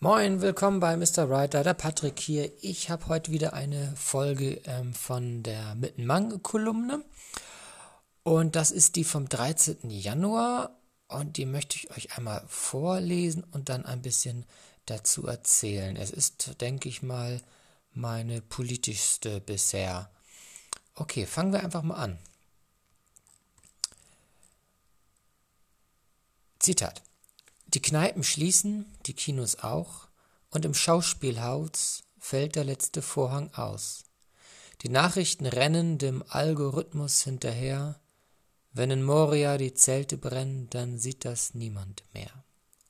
Moin, willkommen bei Mr. Writer, der Patrick hier. Ich habe heute wieder eine Folge ähm, von der Mittenmang-Kolumne. Und das ist die vom 13. Januar. Und die möchte ich euch einmal vorlesen und dann ein bisschen dazu erzählen. Es ist, denke ich mal, meine politischste bisher. Okay, fangen wir einfach mal an. Zitat. Die Kneipen schließen, die Kinos auch, und im Schauspielhaus fällt der letzte Vorhang aus. Die Nachrichten rennen dem Algorithmus hinterher. Wenn in Moria die Zelte brennen, dann sieht das niemand mehr.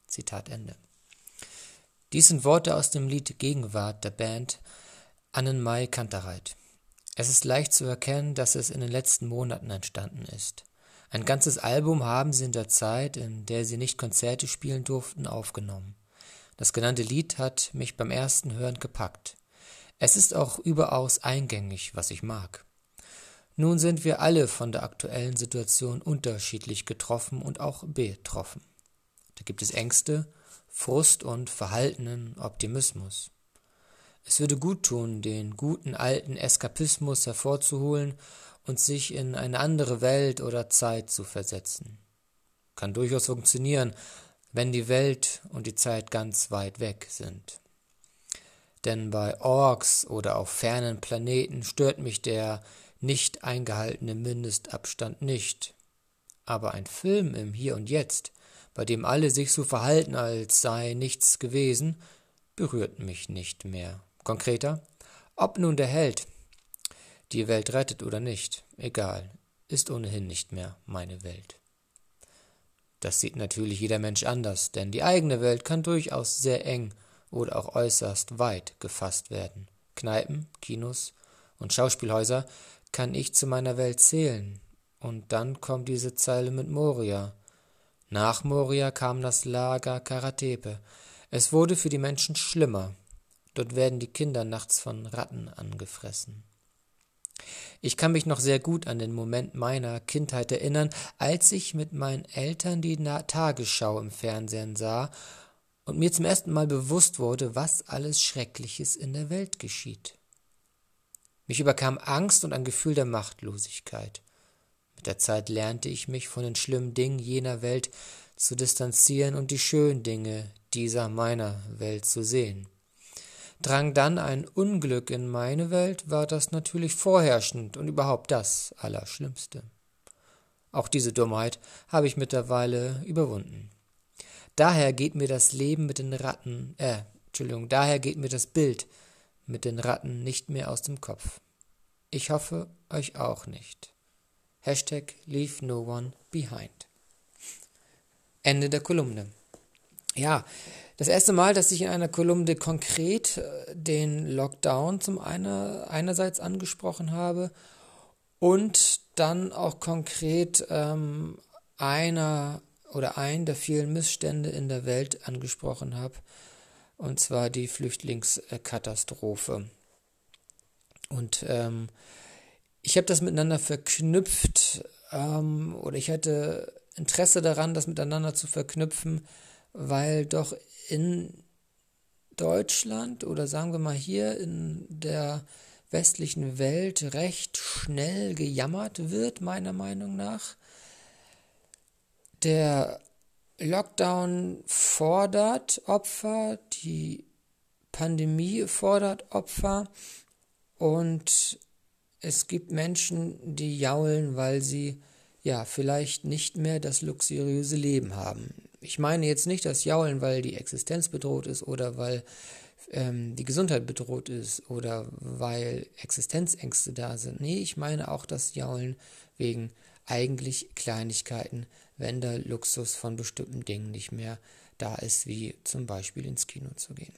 Zitat Ende. Dies sind Worte aus dem Lied Gegenwart der Band Annenmai Kantereit. Es ist leicht zu erkennen, dass es in den letzten Monaten entstanden ist. Ein ganzes Album haben sie in der Zeit, in der sie nicht Konzerte spielen durften, aufgenommen. Das genannte Lied hat mich beim ersten Hören gepackt. Es ist auch überaus eingängig, was ich mag. Nun sind wir alle von der aktuellen Situation unterschiedlich getroffen und auch betroffen. Da gibt es Ängste, Frust und verhaltenen Optimismus. Es würde gut tun, den guten alten Eskapismus hervorzuholen und sich in eine andere Welt oder Zeit zu versetzen. Kann durchaus funktionieren, wenn die Welt und die Zeit ganz weit weg sind. Denn bei Orks oder auf fernen Planeten stört mich der nicht eingehaltene Mindestabstand nicht. Aber ein Film im Hier und Jetzt, bei dem alle sich so verhalten, als sei nichts gewesen, berührt mich nicht mehr. Konkreter, ob nun der Held die Welt rettet oder nicht, egal, ist ohnehin nicht mehr meine Welt. Das sieht natürlich jeder Mensch anders, denn die eigene Welt kann durchaus sehr eng oder auch äußerst weit gefasst werden. Kneipen, Kinos und Schauspielhäuser kann ich zu meiner Welt zählen. Und dann kommt diese Zeile mit Moria. Nach Moria kam das Lager Karatepe. Es wurde für die Menschen schlimmer. Dort werden die Kinder nachts von Ratten angefressen. Ich kann mich noch sehr gut an den Moment meiner Kindheit erinnern, als ich mit meinen Eltern die Tagesschau im Fernsehen sah und mir zum ersten Mal bewusst wurde, was alles Schreckliches in der Welt geschieht. Mich überkam Angst und ein Gefühl der Machtlosigkeit. Mit der Zeit lernte ich mich von den schlimmen Dingen jener Welt zu distanzieren und die schönen Dinge dieser meiner Welt zu sehen. Drang dann ein Unglück in meine Welt, war das natürlich vorherrschend und überhaupt das Allerschlimmste. Auch diese Dummheit habe ich mittlerweile überwunden. Daher geht mir das Leben mit den Ratten, äh, Entschuldigung, daher geht mir das Bild mit den Ratten nicht mehr aus dem Kopf. Ich hoffe, euch auch nicht. Hashtag Leave No One Behind. Ende der Kolumne. Ja, das erste Mal, dass ich in einer Kolumne konkret äh, den Lockdown zum einer, einerseits angesprochen habe und dann auch konkret ähm, einer oder einen der vielen Missstände in der Welt angesprochen habe, und zwar die Flüchtlingskatastrophe. Und ähm, ich habe das miteinander verknüpft ähm, oder ich hatte Interesse daran, das miteinander zu verknüpfen, weil doch in Deutschland oder sagen wir mal hier in der westlichen Welt recht schnell gejammert wird, meiner Meinung nach. Der Lockdown fordert Opfer, die Pandemie fordert Opfer und es gibt Menschen, die jaulen, weil sie ja vielleicht nicht mehr das luxuriöse Leben haben. Ich meine jetzt nicht das Jaulen, weil die Existenz bedroht ist oder weil ähm, die Gesundheit bedroht ist oder weil Existenzängste da sind. Nee, ich meine auch das Jaulen wegen eigentlich Kleinigkeiten, wenn der Luxus von bestimmten Dingen nicht mehr da ist, wie zum Beispiel ins Kino zu gehen.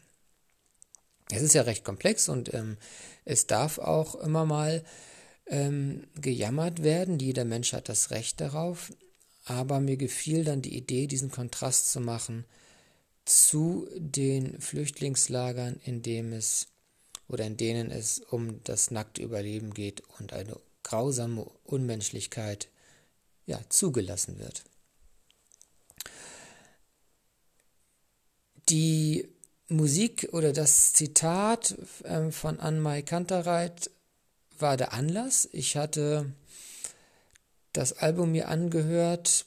Es ist ja recht komplex und ähm, es darf auch immer mal ähm, gejammert werden. Jeder Mensch hat das Recht darauf aber mir gefiel dann die Idee, diesen Kontrast zu machen zu den Flüchtlingslagern, in dem es oder in denen es um das nackte Überleben geht und eine grausame Unmenschlichkeit ja, zugelassen wird. Die Musik oder das Zitat ähm, von Anmai Kantereit war der Anlass. Ich hatte das Album mir angehört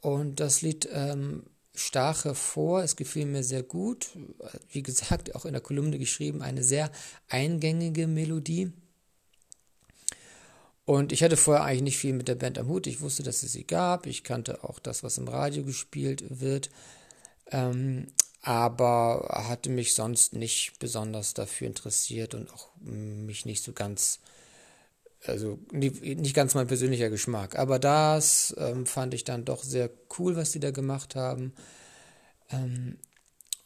und das Lied ähm, stach hervor. Es gefiel mir sehr gut. Wie gesagt, auch in der Kolumne geschrieben, eine sehr eingängige Melodie. Und ich hatte vorher eigentlich nicht viel mit der Band am Hut. Ich wusste, dass es sie gab. Ich kannte auch das, was im Radio gespielt wird. Ähm, aber hatte mich sonst nicht besonders dafür interessiert und auch mich nicht so ganz, also nicht, ganz mein persönlicher Geschmack. Aber das ähm, fand ich dann doch sehr cool, was die da gemacht haben. Ähm,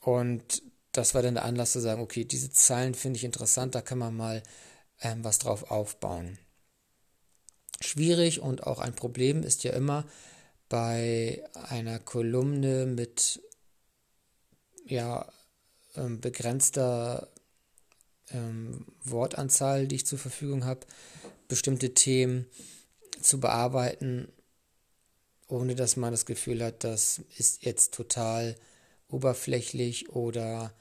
und das war dann der Anlass zu sagen, okay, diese Zeilen finde ich interessant, da kann man mal ähm, was drauf aufbauen. Schwierig und auch ein Problem ist ja immer bei einer Kolumne mit ja, ähm, begrenzter ähm, Wortanzahl, die ich zur Verfügung habe, bestimmte Themen zu bearbeiten, ohne dass man das Gefühl hat, das ist jetzt total oberflächlich oder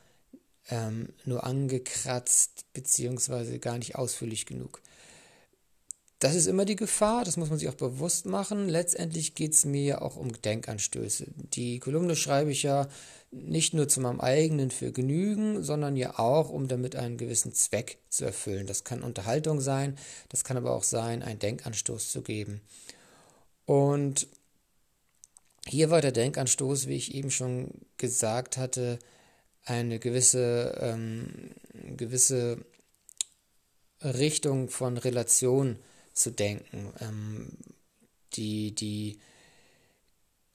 ähm, nur angekratzt beziehungsweise gar nicht ausführlich genug. Das ist immer die Gefahr, das muss man sich auch bewusst machen. Letztendlich geht es mir ja auch um Denkanstöße. Die Kolumne schreibe ich ja nicht nur zu meinem eigenen Vergnügen, sondern ja auch, um damit einen gewissen Zweck zu erfüllen. Das kann Unterhaltung sein, das kann aber auch sein, einen Denkanstoß zu geben. Und hier war der Denkanstoß, wie ich eben schon gesagt hatte, eine gewisse, ähm, gewisse Richtung von Relation zu denken. Ähm, die, die,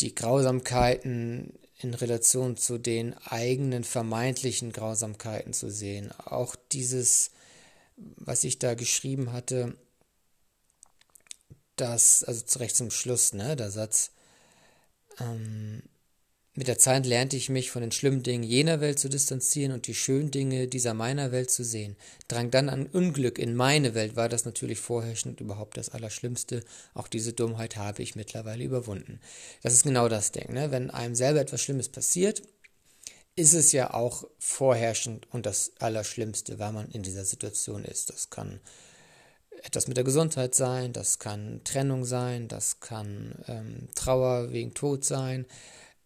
die Grausamkeiten in Relation zu den eigenen vermeintlichen Grausamkeiten zu sehen. Auch dieses, was ich da geschrieben hatte, das, also zurecht zum Schluss, ne, der Satz, ähm, mit der Zeit lernte ich mich von den schlimmen Dingen jener Welt zu distanzieren und die schönen Dinge dieser meiner Welt zu sehen. Drang dann an Unglück in meine Welt, war das natürlich vorherrschend überhaupt das Allerschlimmste. Auch diese Dummheit habe ich mittlerweile überwunden. Das ist genau das Ding, ne? Wenn einem selber etwas Schlimmes passiert, ist es ja auch vorherrschend und das Allerschlimmste, weil man in dieser Situation ist. Das kann etwas mit der Gesundheit sein, das kann Trennung sein, das kann ähm, Trauer wegen Tod sein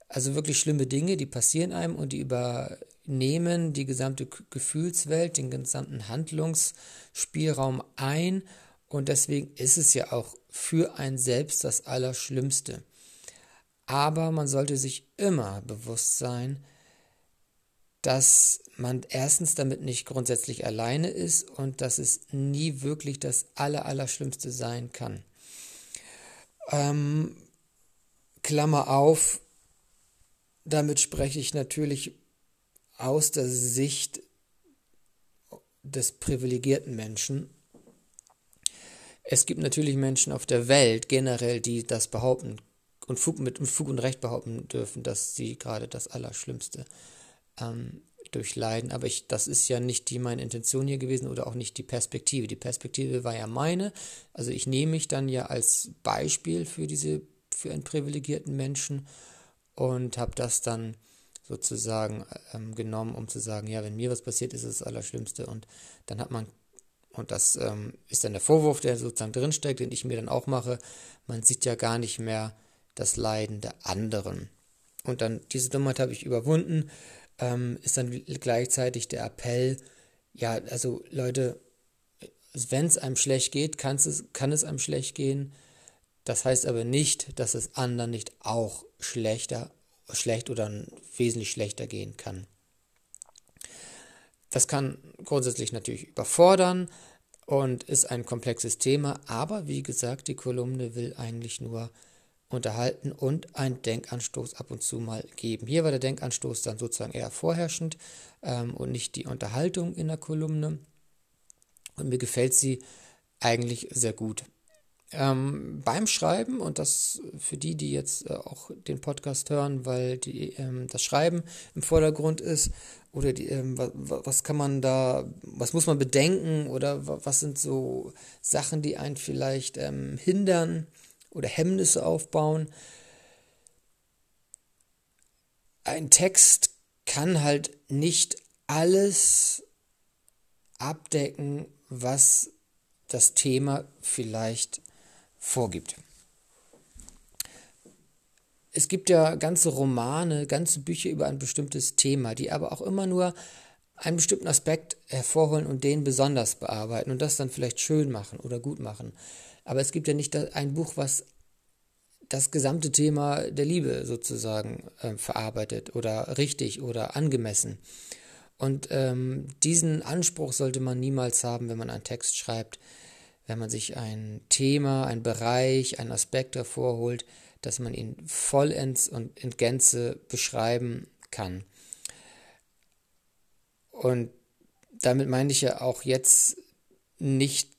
also wirklich schlimme Dinge, die passieren einem und die übernehmen die gesamte Gefühlswelt, den gesamten Handlungsspielraum ein. Und deswegen ist es ja auch für ein selbst das Allerschlimmste. Aber man sollte sich immer bewusst sein, dass man erstens damit nicht grundsätzlich alleine ist und dass es nie wirklich das Allerallerschlimmste sein kann. Ähm, Klammer auf, damit spreche ich natürlich aus der Sicht des privilegierten Menschen. Es gibt natürlich Menschen auf der Welt generell, die das behaupten und Fug, mit Fug und Recht behaupten dürfen, dass sie gerade das Allerschlimmste ähm, durchleiden. Aber ich, das ist ja nicht die meine Intention hier gewesen oder auch nicht die Perspektive. Die Perspektive war ja meine. Also ich nehme mich dann ja als Beispiel für diese, für einen privilegierten Menschen und habe das dann sozusagen ähm, genommen, um zu sagen, ja, wenn mir was passiert, ist es das Allerschlimmste. Und dann hat man, und das ähm, ist dann der Vorwurf, der sozusagen drinsteckt, den ich mir dann auch mache, man sieht ja gar nicht mehr das Leiden der anderen. Und dann, diese Dummheit habe ich überwunden, ähm, ist dann gleichzeitig der Appell, ja, also Leute, wenn es einem schlecht geht, kann es, kann es einem schlecht gehen. Das heißt aber nicht, dass es anderen nicht auch schlechter, schlecht oder wesentlich schlechter gehen kann. Das kann grundsätzlich natürlich überfordern und ist ein komplexes Thema, aber wie gesagt, die Kolumne will eigentlich nur unterhalten und einen Denkanstoß ab und zu mal geben. Hier war der Denkanstoß dann sozusagen eher vorherrschend ähm, und nicht die Unterhaltung in der Kolumne. Und mir gefällt sie eigentlich sehr gut. Ähm, beim Schreiben, und das für die, die jetzt äh, auch den Podcast hören, weil die, ähm, das Schreiben im Vordergrund ist, oder die, ähm, was, was, kann man da, was muss man bedenken, oder was sind so Sachen, die einen vielleicht ähm, hindern oder Hemmnisse aufbauen. Ein Text kann halt nicht alles abdecken, was das Thema vielleicht vorgibt. Es gibt ja ganze Romane, ganze Bücher über ein bestimmtes Thema, die aber auch immer nur einen bestimmten Aspekt hervorholen und den besonders bearbeiten und das dann vielleicht schön machen oder gut machen. Aber es gibt ja nicht ein Buch, was das gesamte Thema der Liebe sozusagen äh, verarbeitet oder richtig oder angemessen. Und ähm, diesen Anspruch sollte man niemals haben, wenn man einen Text schreibt, wenn man sich ein Thema, ein Bereich, einen Aspekt hervorholt, dass man ihn vollends und in Gänze beschreiben kann. Und damit meine ich ja auch jetzt nicht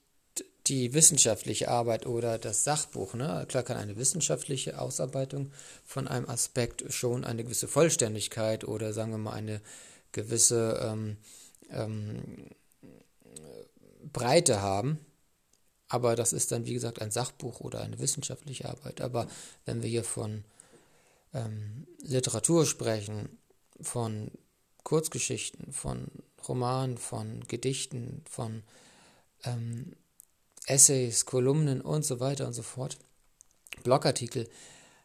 die wissenschaftliche Arbeit oder das Sachbuch. Ne? Klar kann eine wissenschaftliche Ausarbeitung von einem Aspekt schon eine gewisse Vollständigkeit oder sagen wir mal eine gewisse ähm, ähm, Breite haben. Aber das ist dann, wie gesagt, ein Sachbuch oder eine wissenschaftliche Arbeit. Aber wenn wir hier von ähm, Literatur sprechen, von Kurzgeschichten, von Romanen, von Gedichten, von ähm, Essays, Kolumnen und so weiter und so fort, Blogartikel,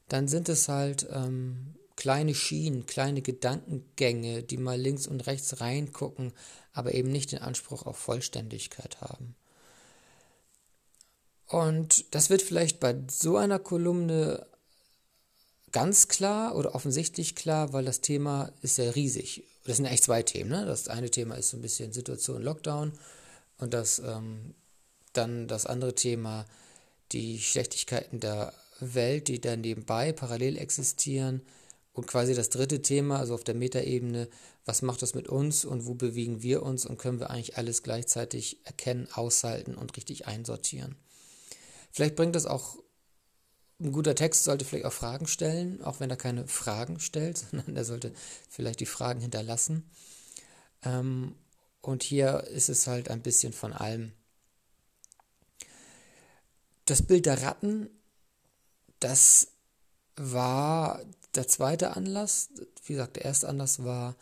dann sind es halt ähm, kleine Schienen, kleine Gedankengänge, die mal links und rechts reingucken, aber eben nicht den Anspruch auf Vollständigkeit haben. Und das wird vielleicht bei so einer Kolumne ganz klar oder offensichtlich klar, weil das Thema ist ja riesig. Das sind eigentlich zwei Themen. Ne? Das eine Thema ist so ein bisschen Situation Lockdown und das ähm, dann das andere Thema, die Schlechtigkeiten der Welt, die dann nebenbei parallel existieren. Und quasi das dritte Thema, also auf der Metaebene, was macht das mit uns und wo bewegen wir uns und können wir eigentlich alles gleichzeitig erkennen, aushalten und richtig einsortieren. Vielleicht bringt das auch, ein guter Text sollte vielleicht auch Fragen stellen, auch wenn er keine Fragen stellt, sondern er sollte vielleicht die Fragen hinterlassen. Ähm, und hier ist es halt ein bisschen von allem das Bild der Ratten, das war der zweite Anlass. Wie gesagt, der erste Anlass war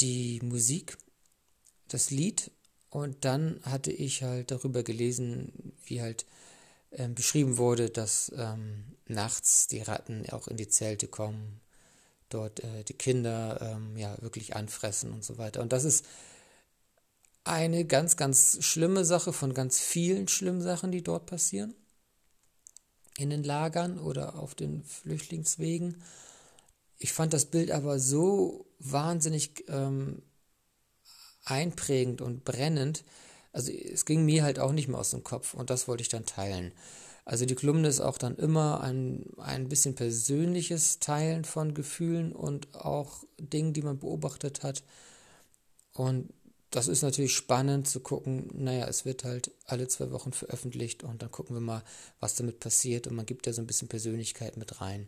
die Musik, das Lied. Und dann hatte ich halt darüber gelesen, wie halt ähm, beschrieben wurde, dass ähm, nachts die Ratten auch in die Zelte kommen, dort äh, die Kinder ähm, ja wirklich anfressen und so weiter. Und das ist eine ganz, ganz schlimme Sache von ganz vielen schlimmen Sachen, die dort passieren. In den Lagern oder auf den Flüchtlingswegen. Ich fand das Bild aber so wahnsinnig ähm, einprägend und brennend. Also es ging mir halt auch nicht mehr aus dem Kopf und das wollte ich dann teilen. Also die Kolumne ist auch dann immer ein, ein bisschen persönliches Teilen von Gefühlen und auch Dingen, die man beobachtet hat. Und das ist natürlich spannend zu gucken, naja, es wird halt alle zwei Wochen veröffentlicht und dann gucken wir mal, was damit passiert und man gibt ja so ein bisschen Persönlichkeit mit rein.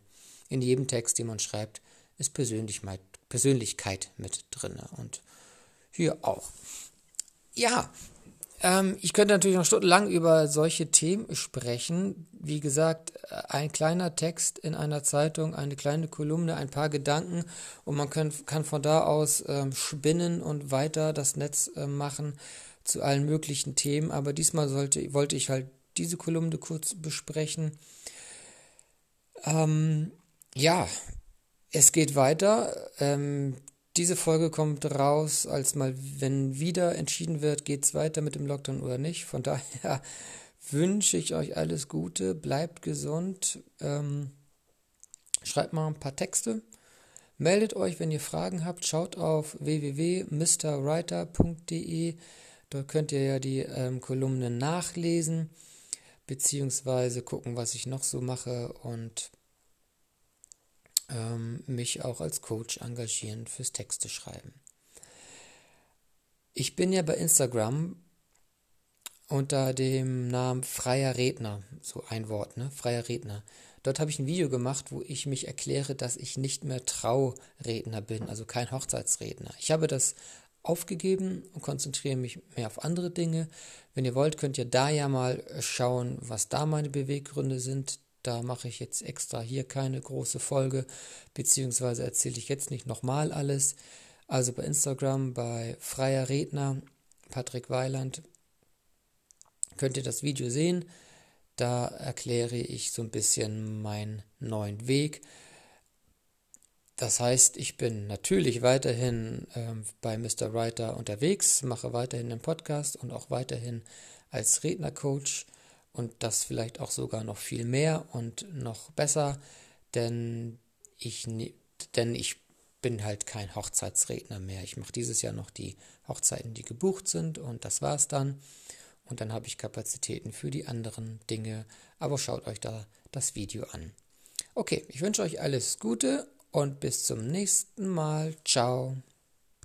In jedem Text, den man schreibt, ist Persönlichkeit mit drin und hier auch. Ja, ähm, ich könnte natürlich noch stundenlang über solche Themen sprechen. Wie gesagt, ein kleiner Text in einer Zeitung, eine kleine Kolumne, ein paar Gedanken und man kann, kann von da aus ähm, spinnen und weiter das Netz äh, machen zu allen möglichen Themen. Aber diesmal sollte, wollte ich halt diese Kolumne kurz besprechen. Ähm, ja, es geht weiter. Ähm, diese Folge kommt raus, als mal, wenn wieder entschieden wird, geht es weiter mit dem Lockdown oder nicht. Von daher wünsche ich euch alles Gute, bleibt gesund, ähm, schreibt mal ein paar Texte, meldet euch, wenn ihr Fragen habt, schaut auf www.mrwriter.de, dort könnt ihr ja die ähm, Kolumnen nachlesen, beziehungsweise gucken, was ich noch so mache und ähm, mich auch als Coach engagieren fürs Texte schreiben. Ich bin ja bei Instagram unter dem Namen Freier Redner, so ein Wort, ne? Freier Redner. Dort habe ich ein Video gemacht, wo ich mich erkläre, dass ich nicht mehr Trauredner bin, also kein Hochzeitsredner. Ich habe das aufgegeben und konzentriere mich mehr auf andere Dinge. Wenn ihr wollt, könnt ihr da ja mal schauen, was da meine Beweggründe sind Da mache ich jetzt extra hier keine große Folge, beziehungsweise erzähle ich jetzt nicht nochmal alles. Also bei Instagram, bei Freier Redner, Patrick Weiland, könnt ihr das Video sehen. Da erkläre ich so ein bisschen meinen neuen Weg. Das heißt, ich bin natürlich weiterhin ähm, bei Mr. Writer unterwegs, mache weiterhin den Podcast und auch weiterhin als Rednercoach und das vielleicht auch sogar noch viel mehr und noch besser, denn ich, denn ich bin halt kein Hochzeitsredner mehr. Ich mache dieses Jahr noch die Hochzeiten, die gebucht sind und das war's dann. Und dann habe ich Kapazitäten für die anderen Dinge, aber schaut euch da das Video an. Okay, ich wünsche euch alles Gute und bis zum nächsten Mal. Ciao.